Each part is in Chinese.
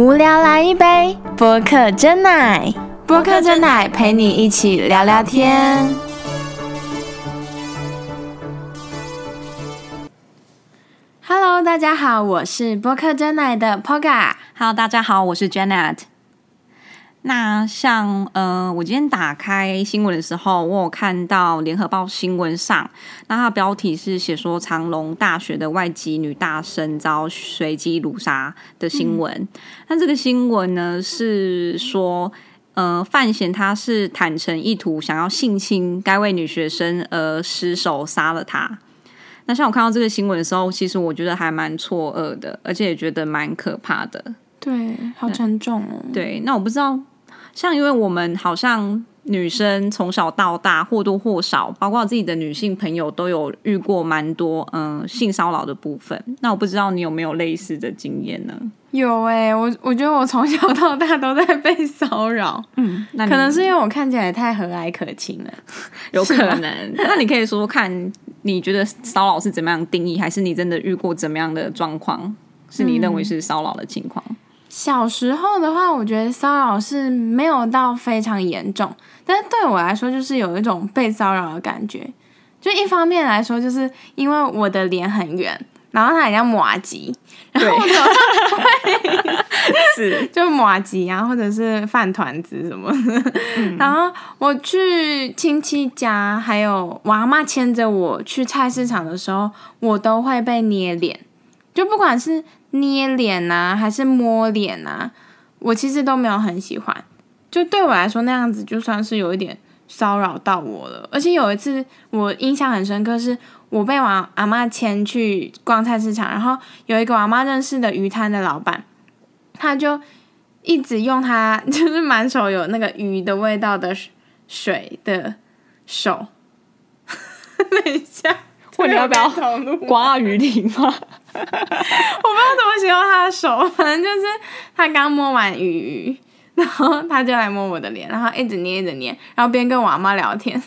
无聊来一杯播客真奶，播客真奶陪你一起聊聊天。Hello，大家好，我是播客真奶的 Poga。Hello，大家好，我是 Janet。那像呃，我今天打开新闻的时候，我有看到联合报新闻上，那它的标题是写说长隆大学的外籍女大生遭随机掳杀的新闻。那这个新闻呢是说，呃，范闲他是坦诚意图想要性侵该位女学生，而失手杀了她。那像我看到这个新闻的时候，其实我觉得还蛮错愕的，而且也觉得蛮可怕的。对，好沉重哦。对，那我不知道，像因为我们好像女生从小到大或多或少，包括自己的女性朋友都有遇过蛮多嗯、呃性骚扰的部分。那我不知道你有没有类似的经验呢？有哎、我我觉得我从小到大都在被骚扰，嗯，那可能是因为我看起来太和蔼可亲了。有可能。那你可以说说看，你觉得骚扰是怎么样定义，还是你真的遇过怎么样的状况，是你认为是骚扰的情况？小时候的话，我觉得骚扰是没有到非常严重，但是对我来说，就是有一种被骚扰的感觉。就一方面来说，就是因为我的脸很圆，然后它很像马吉，然后我手上 是，就马吉啊，或者是饭团子什么的。然后我去亲戚家，还有我阿妈牵着我去菜市场的时候，我都会被捏脸，就不管是捏脸呐、还是摸脸呐、我其实都没有很喜欢。就对我来说，那样子就算是有一点骚扰到我了。而且有一次我印象很深刻，是我被我阿妈牵去逛菜市场，然后有一个我阿妈认识的鱼摊的老板，他就一直用他 就是满手有那个鱼的味道的水的手。等一下，问你要不要刮鱼鳞吗？我不知道怎么形容他的手，反正就是他刚摸完鱼鱼，然后他就来摸我的脸，然后一直捏一直捏，然后边跟我阿妈聊天，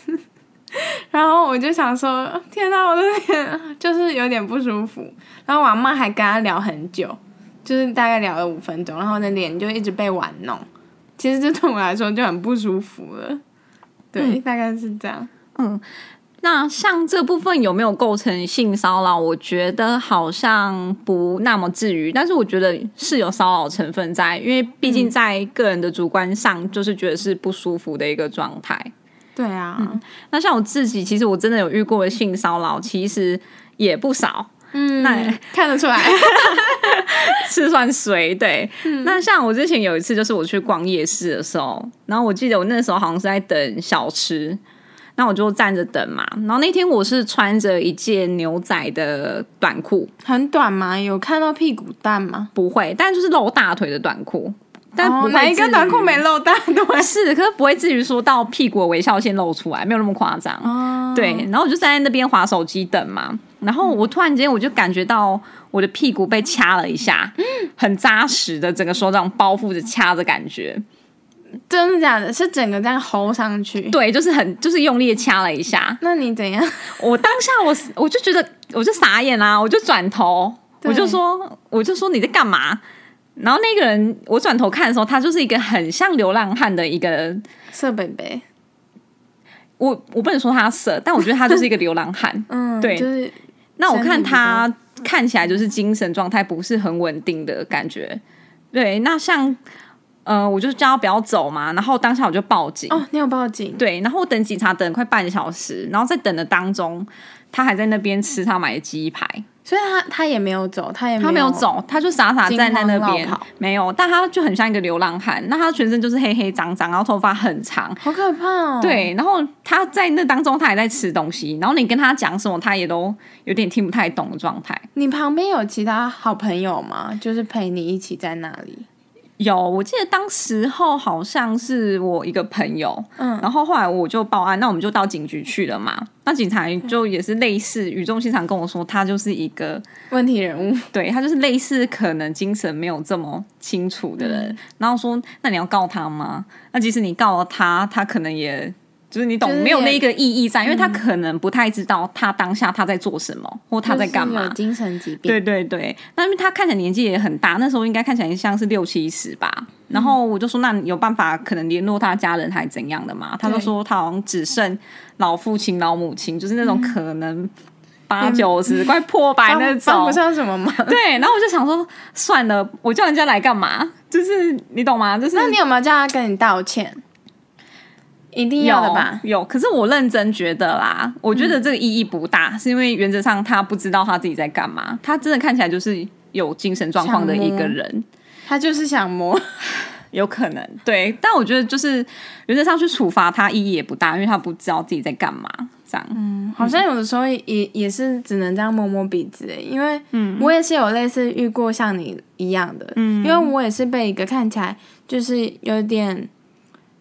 然后我就想说，天哪，我的脸就是有点不舒服，然后我阿妈还跟他聊很久，就是大概聊了五分钟，然后我的脸就一直被玩弄，其实这对我来说就很不舒服了，对，大概是这样。那像这部分有没有构成性骚扰？我觉得好像不那么至于，但是我觉得是有骚扰成分在，因为毕竟在个人的主观上，就是觉得是不舒服的一个状态。对啊，那像我自己，其实我真的有遇过的性骚扰，其实也不少，嗯，那看得出来 是算谁对。那像我之前有一次，就是我去逛夜市的时候，然后我记得我那时候好像是在等小吃。那我就站着等嘛，然后那天我是穿着一件牛仔的短裤，很短吗？有看到屁股蛋吗？不会，但就是露大腿的短裤，但不一个短裤没露大腿？是，可是不会至于说到屁股的微笑线露出来，没有那么夸张。哦，对，然后我就站在那边划手机等嘛，然后我突然间我就感觉到我的屁股被掐了一下，很扎实的整个手掌包覆着掐的感觉，真的假的？是整个这样吼上去？对，就是很就是用力地掐了一下。那你怎样？我当下我我就觉得我就傻眼啦、我就转头，我就说我就说你在干嘛？然后那个人我转头看的时候，他就是一个很像流浪汉的一个，色北北，我我不能说他色，但我觉得他就是一个流浪汉。嗯，对就是那我看他看起来就是精神状态不是很稳定的感觉。对，那像呃，我就叫他不要走嘛，然后当下我就报警。哦，你有报警？对，然后我等警察等了快半个小时，然后在等的当中，他还在那边吃他买的鸡排，所以他他也没有走，他也他没有走，他就傻傻站在那边没有，但他就很像一个流浪汉，那他全身就是黑黑脏脏，然后头发很长，好可怕哦。，对，然后他在那当中他还在吃东西，然后你跟他讲什么，他也都有点听不太懂的状态。你旁边有其他好朋友吗？就是陪你一起在那里？有，我记得当时候好像是我一个朋友，嗯然后后来我就报案，那我们就到警局去了嘛。那警察就也是类似语重心长跟我说，他就是一个问题人物，对他就是类似可能精神没有这么清楚的人，然后说那你要告他吗？那即使你告了他，他可能也就是你懂就是没有也那个意义在，因为他可能不太知道他当下他在做什么，或他在干嘛就是。精神疾病。对对对，那因为他看起来年纪也很大，那时候应该看起来像是六七十吧。然后我就说，那你有办法可能联络他家人还怎样的嘛？他就说他好像只剩老父亲、老母亲，就是那种可能八九十、快破百那种帮不。上什么忙。对，然后我就想说，算了，我叫人家来干嘛？就是你懂吗？就是那你有没有叫他跟你道歉？一定要的吧？有，有可是我认真觉得啦，我觉得这个意义不大，是因为原则上他不知道他自己在干嘛，他真的看起来就是有精神状况的一个人，他就是想摸。有可能对，但我觉得就是原则上去处罚他意义也不大，因为他不知道自己在干嘛，这样。嗯好像有的时候也也是只能这样摸摸鼻子，因为我也是有类似遇过像你一样的，嗯因为我也是被一个看起来就是有点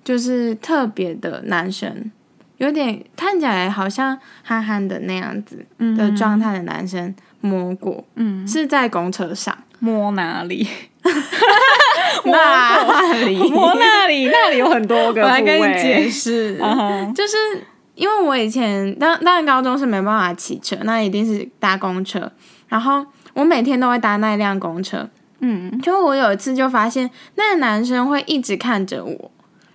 就是特别的男生，有点看起来好像憨憨的那样子的状态的男生摸过，嗯，是在公车上，摸哪里？那里 摸那里？那里有很多个我来跟你解位。释，就是因为我以前当当然高中是没办法骑车，那一定是搭公车，然后我每天都会搭那辆公车。嗯，就我有一次就发现那个男生会一直看着我，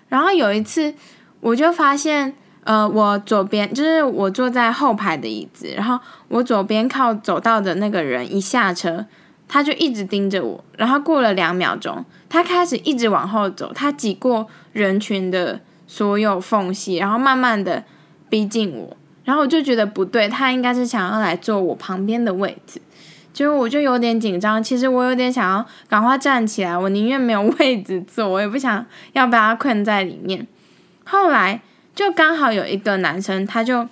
然后有一次我就发现，呃，我左边就是我坐在后排的椅子，然后我左边靠走道的那个人一下车，他就一直盯着我，然后过了两秒钟，他开始一直往后走，他挤过人群的所有缝隙，然后慢慢的逼近我，然后我就觉得不对，他应该是想要来坐我旁边的位置。就我就有点紧张，其实我有点想要赶快站起来，我宁愿没有 位置坐，我也不想要被他困在里面。后来就刚好有一个男生，他就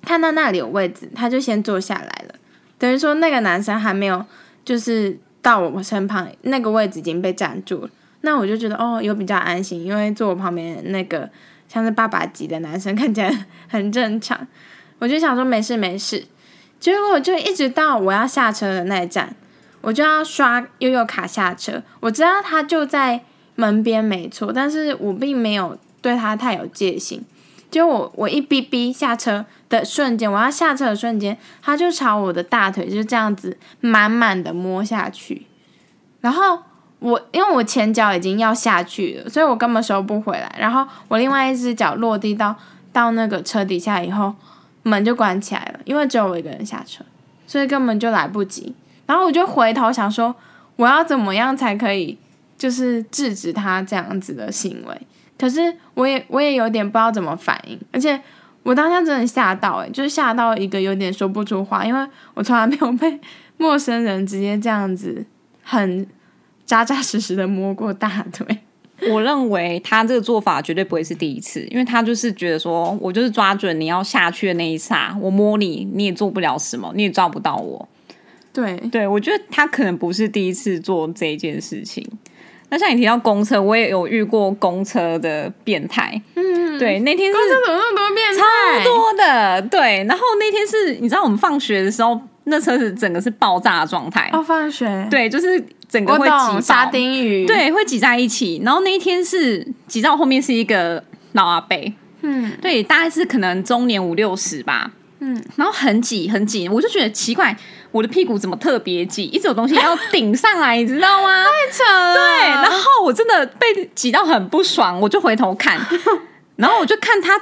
看到那里有位置，他就先坐下来了。等于说那个男生还没有就是到我身旁，那个位置已经被占住了。那我就觉得哦，有比较安心，因为坐我旁边那个像是爸爸级的男生 看起来很正常，我就想说没事没事。结果我就一直到我要下车的那一站，我就要刷悠悠卡下车。我知道他就在门边没错，但是我并没有对他太有戒心。结果我我一逼逼下车的瞬间，我要下车的瞬间，他就朝我的大腿就这样子满满的摸下去，然后我因为我前脚已经要下去了，所以我根本收不回来。然后我另外一只脚落地到到那个车底下以后，门就关起来了，因为只有我一个人下车，所以根本就来不及。然后我就回头想说，我要怎么样才可以就是制止他这样子的行为？可是我也我也有点不知道怎么反应，而且我当下真的吓到、欸，就是吓到一个有点说不出话，因为我从来没有被 陌生人直接这样子很扎扎实实的摸过大腿。我认为他这个做法绝对不会是第一次，因为他就是觉得说，我就是抓准你要下去的那一刹，我摸你，你也做不了什么，你也抓不到我。对，对我觉得他可能不是第一次做这一件事情。那像你提到公车，我也有遇过公车的变态。嗯，对，那天是这怎么那么多变态？超多的，对。然后那天是你知道我们放学的时候，那车子整个是爆炸的状态，哦，放学，对，就是整个我会挤沙丁鱼，，对，会挤在一起。然后那一天是挤到后面是一个老阿伯，嗯。对，大概是可能中年五六十吧，嗯，然后很挤很挤，我就觉得奇怪，我的屁股怎么特别挤，一直有东西要顶上来，你知道吗？太扯了。对，然后我真的被挤到很不爽，我就回头看，然后我就看他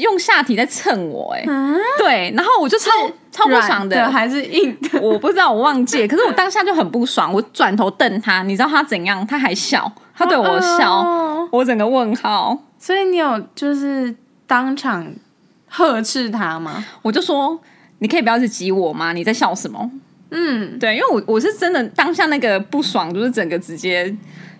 用下体在蹭我、哎、嗯，对，然后我就超超不爽的还是硬的？我不知道，我忘记了。可是我当下就很不爽，我转头瞪他，你知道他怎样？他还笑，他对我笑，哦我整个问号。所以你有就是当场呵斥他吗？我就说，你可以不要去挤我吗？你在笑什么？嗯，对，因为我我是真的当下那个不爽，就是整个直接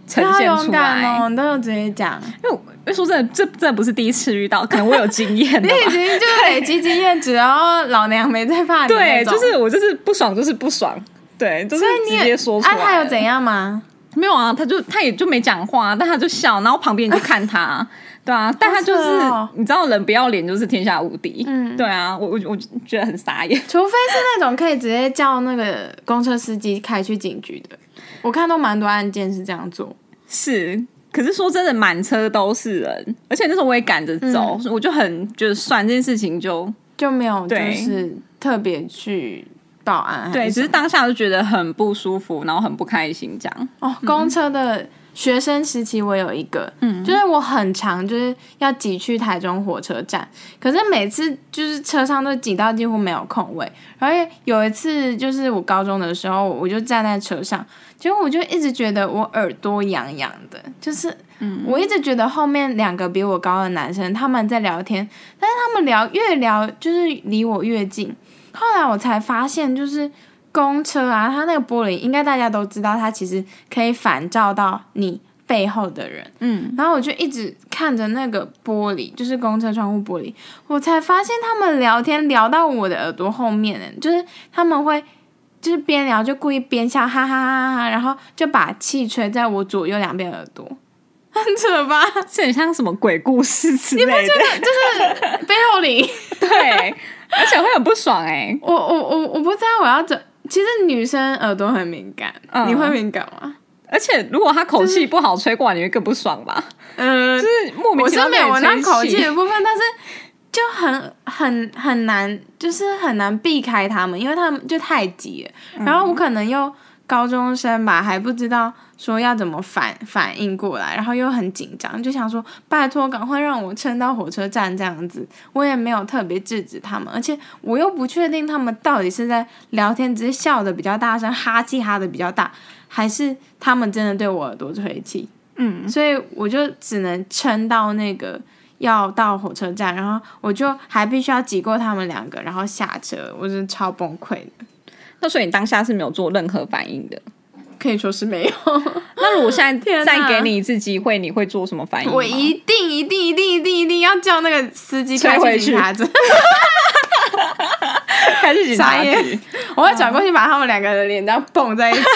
呈你好勇现出来。敢哦，你都有直接讲，因为因为说真的，这这不是第一次遇到，可能我有经验你。已经就累积经验值，然后老娘没在怕你对，就是我就是不爽，就是不爽。对，就是直接说出啊，他有怎样吗？没有啊，他就他也就没讲话，但他就笑，然后旁边你就看他，对啊，但他就是、哦。你知道，人不要脸就是天下无敌，嗯。对啊，我我我觉得很傻眼。除非是那种可以直接叫那个公车司机开去警局的，我看都蛮多案件是这样做。是，可是说真的，满车都是人，而且那时候我也赶着走，我就很觉得算这件事情就就没有就是特别去报案还对，只是当下就觉得很不舒服，然后很不开心这样。哦，公车的学生时期我有一个，嗯，就是我很长就是要挤去台中火车站，可是每次就是车上都挤到几乎没有空位。然后有一次就是我高中的时候，我就站在车上，结果我就一直觉得我耳朵痒痒的，就是。我一直觉得后面两个比我高的男生他们在聊天，但是他们聊越聊就是离我越近。后来我才发现，就是公车啊，它那个玻璃应该大家都知道，它其实可以反照到你背后的人。嗯，然后我就一直看着那个玻璃，就是公车窗户玻璃，我才发现他们聊天聊到我的耳朵后面呢，就是他们会。就是边聊就故意边笑，哈哈哈哈哈，然后就把气吹在我左右两边耳朵，很扯吧？这很像什么鬼故事之类的，就是背后里，对，而且会很不爽哎、我我我我不知道我要怎。其实女生耳朵很敏感，嗯你会敏感吗？而且如果他口气不好吹过来，你会更不爽吧？嗯、就是莫名我其妙是没有闻到口气的部分，但是就很很很难，就是很难避开他们，因为他们就太急了。嗯然后我可能又高中生吧，还不知道说要怎么反反应过来，然后又很紧张，就想说拜托赶快让我撑到火车站这样子。我也没有特别制止他们，而且我又不确定他们到底是在聊天，只是笑的比较大声，哈气哈的比较大，还是他们真的对我耳朵吹气。嗯，所以我就只能撑到那个要到火车站，然后我就还必须要挤过他们两个，然后下车，我真的超崩溃的，那所以你当下是没有做任何反应的。可以说是没有。那如果现在再给你一次机会，你会做什么反应？我一定一定一定一定一定要叫那个司机开吹回去去 警察局，开始警察。我会转过去把他们两个的脸这样蹦在一起，让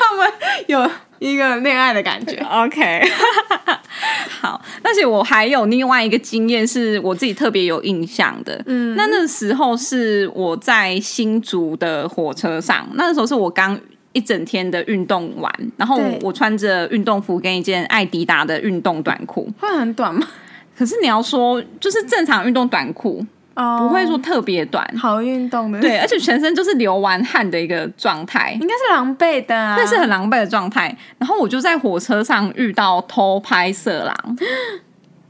他们有一个恋爱的感觉。OK，好，但是我还有另外一个经验是我自己特别有印象的。嗯，那那时候是我在新竹的火车上，那时候是我刚。一整天的运动完，然后我穿着运动服跟一件艾迪达的运动短裤。会很短吗？可是你要说，就是正常运动短裤，哦。不会说特别短，好运动的，对，而且全身就是流完汗的一个状态。应该是狼狈的啊，那是很狼狈的状态，然后我就在火车上遇到偷拍色狼，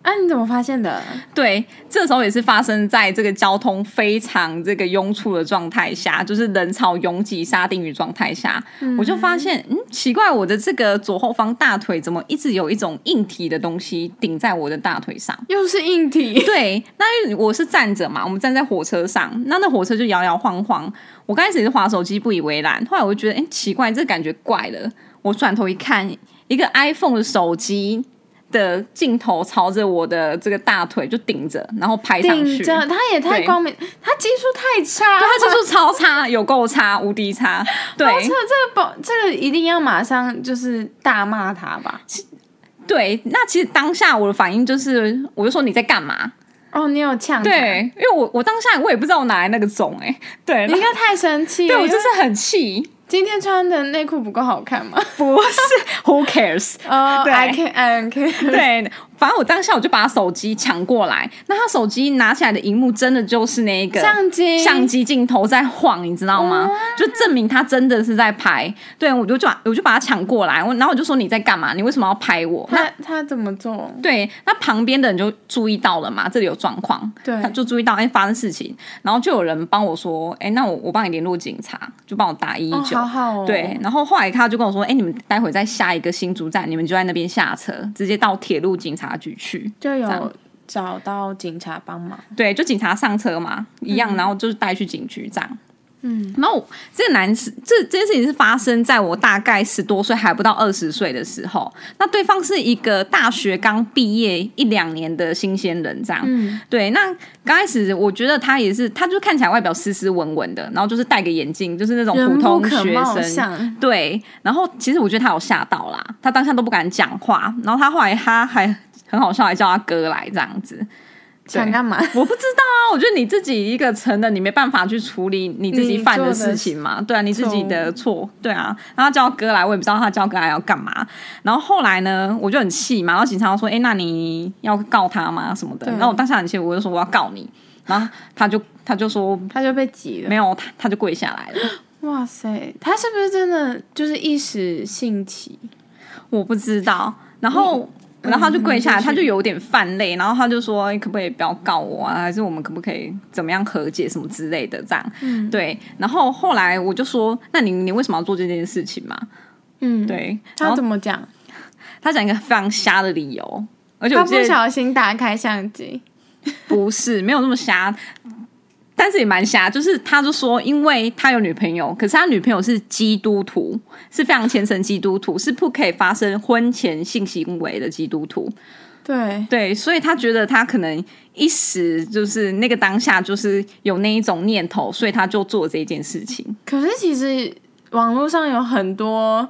啊，你怎么发现的？对，这时候也是发生在这个交通非常这个拥簇的状态下，就是人潮拥挤、沙丁鱼状态下，我就发现，嗯，奇怪，我的这个左后方大腿怎么一直有一种硬体的东西顶在我的大腿上？又是硬体，对，那因为我是站着嘛，我们站在火车上，那那火车就摇摇晃晃。我刚开始也是滑手机不以为然，后来我就觉得，哎、奇怪，这感觉怪了。我转头一看，一个 iPhone 的手机的镜头朝着我的这个大腿就顶着，然后拍上去。顶着，他也太光明，他技术太差，对，他技术超差，有够差，无敌差。对这这个不，这个一定要马上就是大骂他吧？对，那其实当下我的反应就是，我就说你在干嘛？哦，你有呛他，对，因为我我当下我也不知道我哪来那个种、哎，对，你应该太生气，对我就是很气。今天穿的内裤不够好看吗？不是，Who cares？哦，I can, I can，对，反正我当下我就把他手机抢过来，那他手机拿起来的荧幕真的就是那一个相机，相机镜头在晃，你知道吗？就证明他真的是在拍。对，我就把我就把他抢过来，我然后我就说你在干嘛？你为什么要拍我？那他他怎么做？对，那旁边的人就注意到了嘛，这里有状况，对他就注意到哎、发生事情，然后就有人帮我说，哎、那我我帮你联络警察，就帮我打一一哦，九。好好哦，对，然后后来他就跟我说：“哎、你们待会在下一个新竹站，你们就在那边下车，直接到铁路警察局去。就有找到警察帮忙。对，就警察上车嘛，一样，然后就是带去警局这样。嗯，然后这个男士，这这件事情是发生在我大概十多岁还不到二十岁的时候。那对方是一个大学刚毕业一两年的新鲜人，这样。嗯，对，那刚开始我觉得他也是，他就看起来外表斯斯文文的，然后就是戴个眼镜，就是那种普通学生。对，然后其实我觉得他有吓到啦，他当下都不敢讲话，然后他后来他还很好笑，还叫他哥来这样子。想干嘛？我不知道啊，我觉得你自己一个成人，你没办法去处理你自己犯的事情嘛，对啊，你自己的错，对啊。然后他叫哥来，我也不知道他叫哥来要干嘛。然后后来呢，我就很气嘛，然后警察说：“哎、那你要告他吗？什么的？”然后我当下很气，我就说我要告你。然后他就他就说他就被挤了没。有，他他就跪下来了。哇塞，他是不是真的就是一时兴起？我不知道。然后，然后他就跪下来，嗯他就有点泛泪，然后他就说：“可不可以不要告我啊？还是我们可不可以怎么样和解什么之类的？”这样，嗯对。然后后来我就说：“那你你为什么要做这件事情嘛？”嗯，，对。他怎么讲？他讲一个非常瞎的理由，而且我他不小心打开相机。不是没有那么瞎。但是也蛮瞎，就是他就说，因为他有女朋友，可是他女朋友是基督徒，是非常虔诚基督徒，是不可以发生婚前性行为的基督徒。对，对，所以他觉得他可能一时就是那个当下就是有那一种念头，所以他就做这件事情。可是其实网络上有很多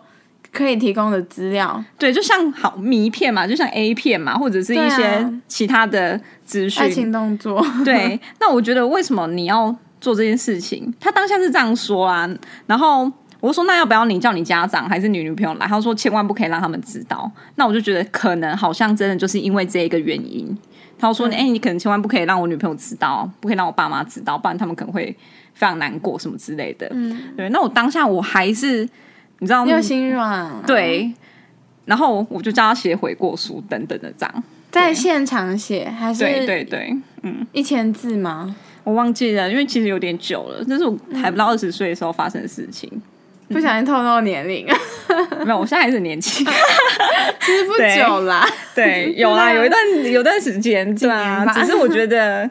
可以提供的资料，对，就像好迷片嘛，就像 A 片嘛，或者是一些啊其他的资讯爱讯。情动作。对，那我觉得为什么你要做这件事情？他当下是这样说啊，然后。我说那要不要你叫你家长还是你女朋友来？他说千万不可以让他们知道。那我就觉得可能好像真的就是因为这一个原因。他说：“哎、你可能千万不可以让我女朋友知道，不可以让我爸妈知道，不然他们可能会非常难过什么之类的。”嗯，对，那我当下我还是你知道你有心软啊。对，然后我就叫他写悔过书等等的这样。在现场写还是对对对嗯，一千字吗？我忘记了，因为其实有点久了，这是我还不到二十岁的时候发生的事情。不小心透露年龄，没有，我现在还是很年轻。其实不久啦。对，有啦，有一段有段时间，对啊只是我觉得。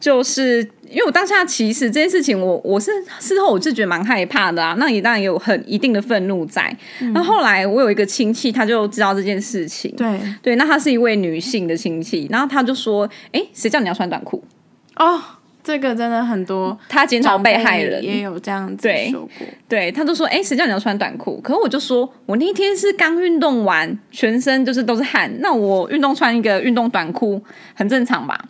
就是因为我当下其实这件事情我，我是事后我是觉得蛮害怕的啊，那也当然也有很一定的愤怒在。那、后来我有一个亲戚，他就知道这件事情，对，对，那他是一位女性的亲戚，然后他就说：“哎，谁叫你要穿短裤？哦，这个真的很多他检讨被害人，也有这样子说过。对，他就说：“哎，谁叫你要穿短裤？”可是我就说：“我那天是刚运动完，全身就是都是汗，那我运动穿一个运动短裤很正常吧？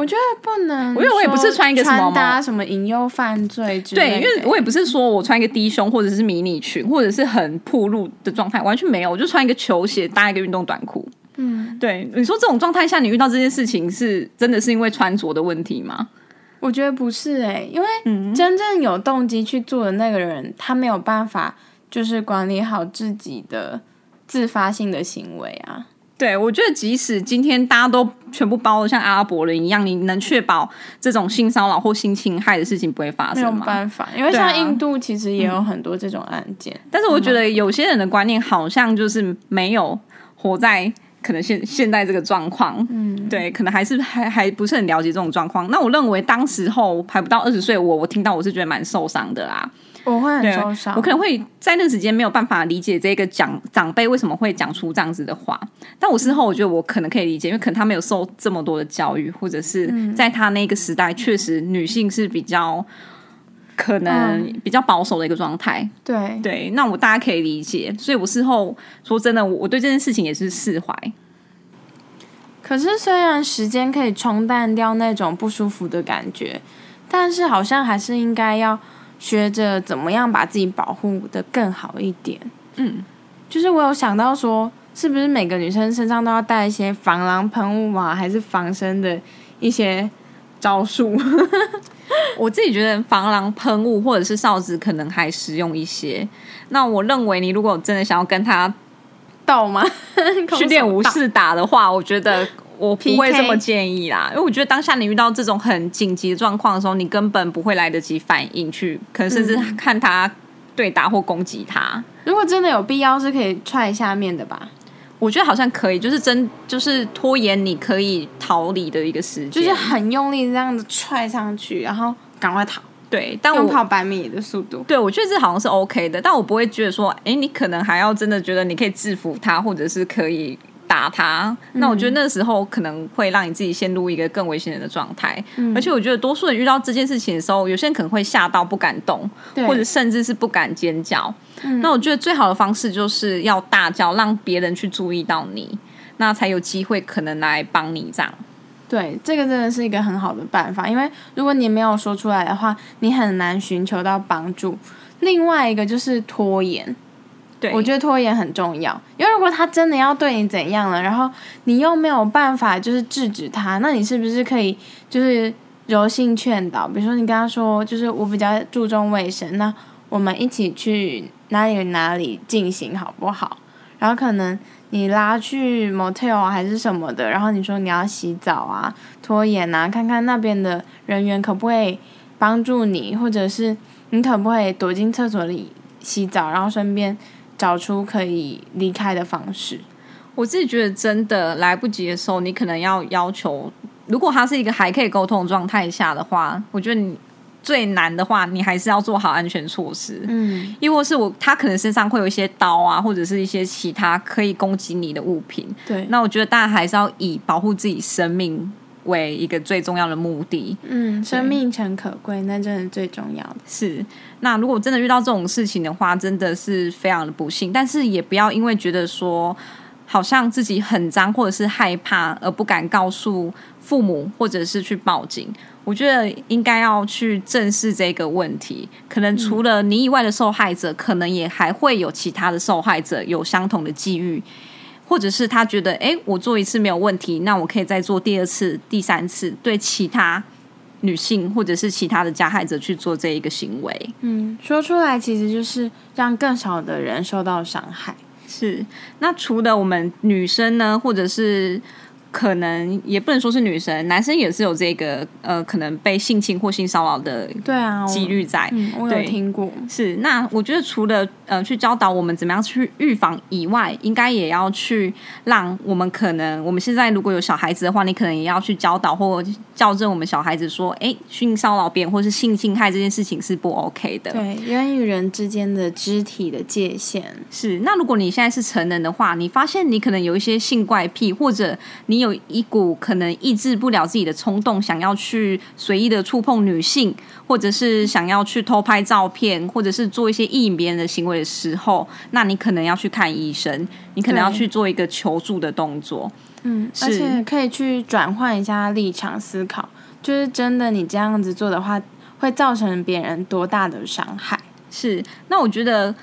我觉得不能，因为我也不是穿一个什么穿搭什么引诱犯罪之对，类的，因为我也不是说我穿一个低胸或者是迷你裙，或者是很暴露的状态，完全没有，我就穿一个球鞋搭一个运动短裤。嗯，对，你说这种状态下，你遇到这件事情是真的是因为穿着的问题吗？我觉得不是哎、因为嗯真正有动机去做的那个人，他没有办法就是管理好自己的自发性的行为啊。对，我觉得即使今天大家都全部包的像阿拉伯人一样，你能确保这种性骚扰或性侵害的事情不会发生吗没有？办法，因为像印度其实也有很多这种案件。但是我觉得有些人的观念好像就是没有活在可能现现在这个状况，嗯，对，可能还是还还不是很了解这种状况。那我认为当时候还不到二十岁，我我听到我是觉得蛮受伤的啦。我会很受伤，我可能会在那个时间没有办法理解这个长长辈为什么会讲出这样子的话，但我事后我觉得我可能可以理解，因为可能他没有受这么多的教育，或者是在他那个时代，确实女性是比较可能比较保守的一个状态。对对，那我大家可以理解，所以我事后说真的，我我对这件事情也是释怀。可是虽然时间可以冲淡掉那种不舒服的感觉，但是好像还是应该要学着怎么样把自己保护的更好一点。嗯，就是我有想到说，是不是每个女生身上都要带一些防狼喷雾啊，还是防身的一些招数？我自己觉得防狼喷雾或者是哨子可能还实用一些。那我认为你如果真的想要跟他斗吗？去练武士打的话，我觉得我不会这么建议啦，因为我觉得当下你遇到这种很紧急的状况的时候，你根本不会来得及反应去，可能甚至看他对打或攻击他。如果真的有必要，是可以踹下面的吧？我觉得好像可以，就是真就是拖延你可以逃离的一个时间，就是很用力这样子踹上去，然后赶快逃，对。但我跑百米的速度。对我觉得这好像是 OK 的，但我不会觉得说，哎，你可能还要真的觉得你可以制服他，或者是可以打他。那我觉得那时候可能会让你自己陷入一个更危险的状态。而且我觉得多数人遇到这件事情的时候，有些人可能会吓到不敢动，或者甚至是不敢尖叫。那我觉得最好的方式就是要大叫，让别人去注意到你，那才有机会可能来帮你这样。对，这个真的是一个很好的办法，因为如果你没有说出来的话，你很难寻求到帮助。另外一个就是拖延，对，我觉得拖延很重要，因为如果他真的要对你怎样了，然后你又没有办法就是制止他，那你是不是可以就是柔性劝导？比如说你跟他说，就是我比较注重卫生，那我们一起去哪里哪里进行好不好？然后可能。你拉去 motel 还是什么的，然后你说你要洗澡啊，拖延啊，看看那边的人员可不可以帮助你，或者是你可不可以躲进厕所里洗澡，然后顺便找出可以离开的方式。我自己觉得真的来不及的时候，你可能要要求，如果他是一个还可以沟通状态下的话，我觉得你。最难的话，你还是要做好安全措施。嗯，亦或是我他可能身上会有一些刀啊，或者是一些其他可以攻击你的物品。对，那我觉得大家还是要以保护自己生命为一个最重要的目的。嗯，生命诚可贵，那真的最重要的。是，那如果真的遇到这种事情的话，真的是非常的不幸。但是也不要因为觉得说好像自己很脏或者是害怕而不敢告诉父母，或者是去报警。我觉得应该要去正视这个问题。可能除了你以外的受害者，可能也还会有其他的受害者有相同的际遇，或者是他觉得，哎，我做一次没有问题，那我可以再做第二次、第三次，对其他女性或者是其他的加害者去做这一个行为。嗯，说出来其实就是让更少的人受到伤害。是。那除了我们女生呢，或者是？可能也不能说是女生，男生也是有这个呃，可能被性侵或性骚扰的对啊几率在。我有听过。是那我觉得除了呃去教导我们怎么样去预防以外，应该也要去让我们可能我们现在如果有小孩子的话，你可能也要去教导或校正我们小孩子说，哎，性骚扰别人或是性侵害这件事情是不 OK 的。对人与人之间的肢体的界限是。那如果你现在是成人的话，你发现你可能有一些性怪癖，或者你有一股可能抑制不了自己的冲动，想要去随意的触碰女性，或者是想要去偷拍照片，或者是做一些意淫别人的行为的时候，那你可能要去看医生，你可能要去做一个求助的动作。嗯，而且可以去转换一下立场思考，就是真的你这样子做的话，会造成别人多大的伤害？是，那我觉得。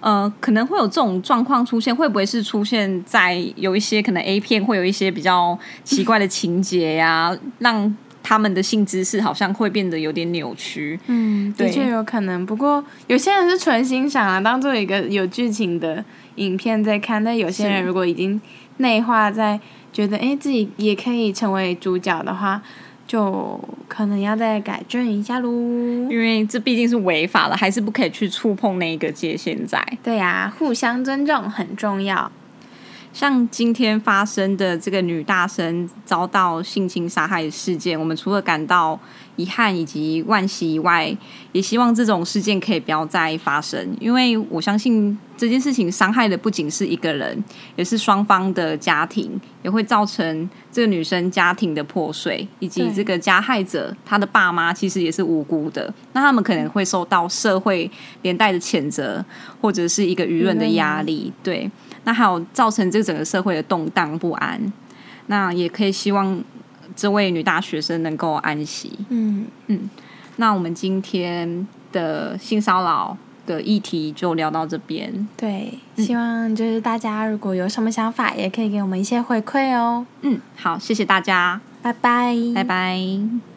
呃，可能会有这种状况出现，会不会是出现在有一些可能 A 片会有一些比较奇怪的情节呀，让他们的性知识好像会变得有点扭曲？嗯，的确有可能。不过有些人是纯欣赏啊，当做一个有剧情的影片在看。但有些人如果已经内化在觉得，哎，自己也可以成为主角的话。就可能要再改正一下喽，因为这毕竟是违法了，还是不可以去触碰那一个界限在。对呀，互相尊重很重要。像今天发生的这个女大生遭到性侵杀害的事件，我们除了感到遗憾以及惋惜以外，也希望这种事件可以不要再发生。因为我相信这件事情伤害的不仅是一个人，也是双方的家庭，也会造成这个女生家庭的破碎，以及这个加害者他的爸妈其实也是无辜的。那他们可能会受到社会连带的谴责，或者是一个舆论的压力。对。那还有造成这整个社会的动荡不安，那也可以希望这位女大学生能够安息。嗯嗯，那我们今天的性骚扰的议题就聊到这边。对，希望就是大家如果有什么想法，也可以给我们一些回馈哦。嗯，好，谢谢大家，拜拜，拜拜。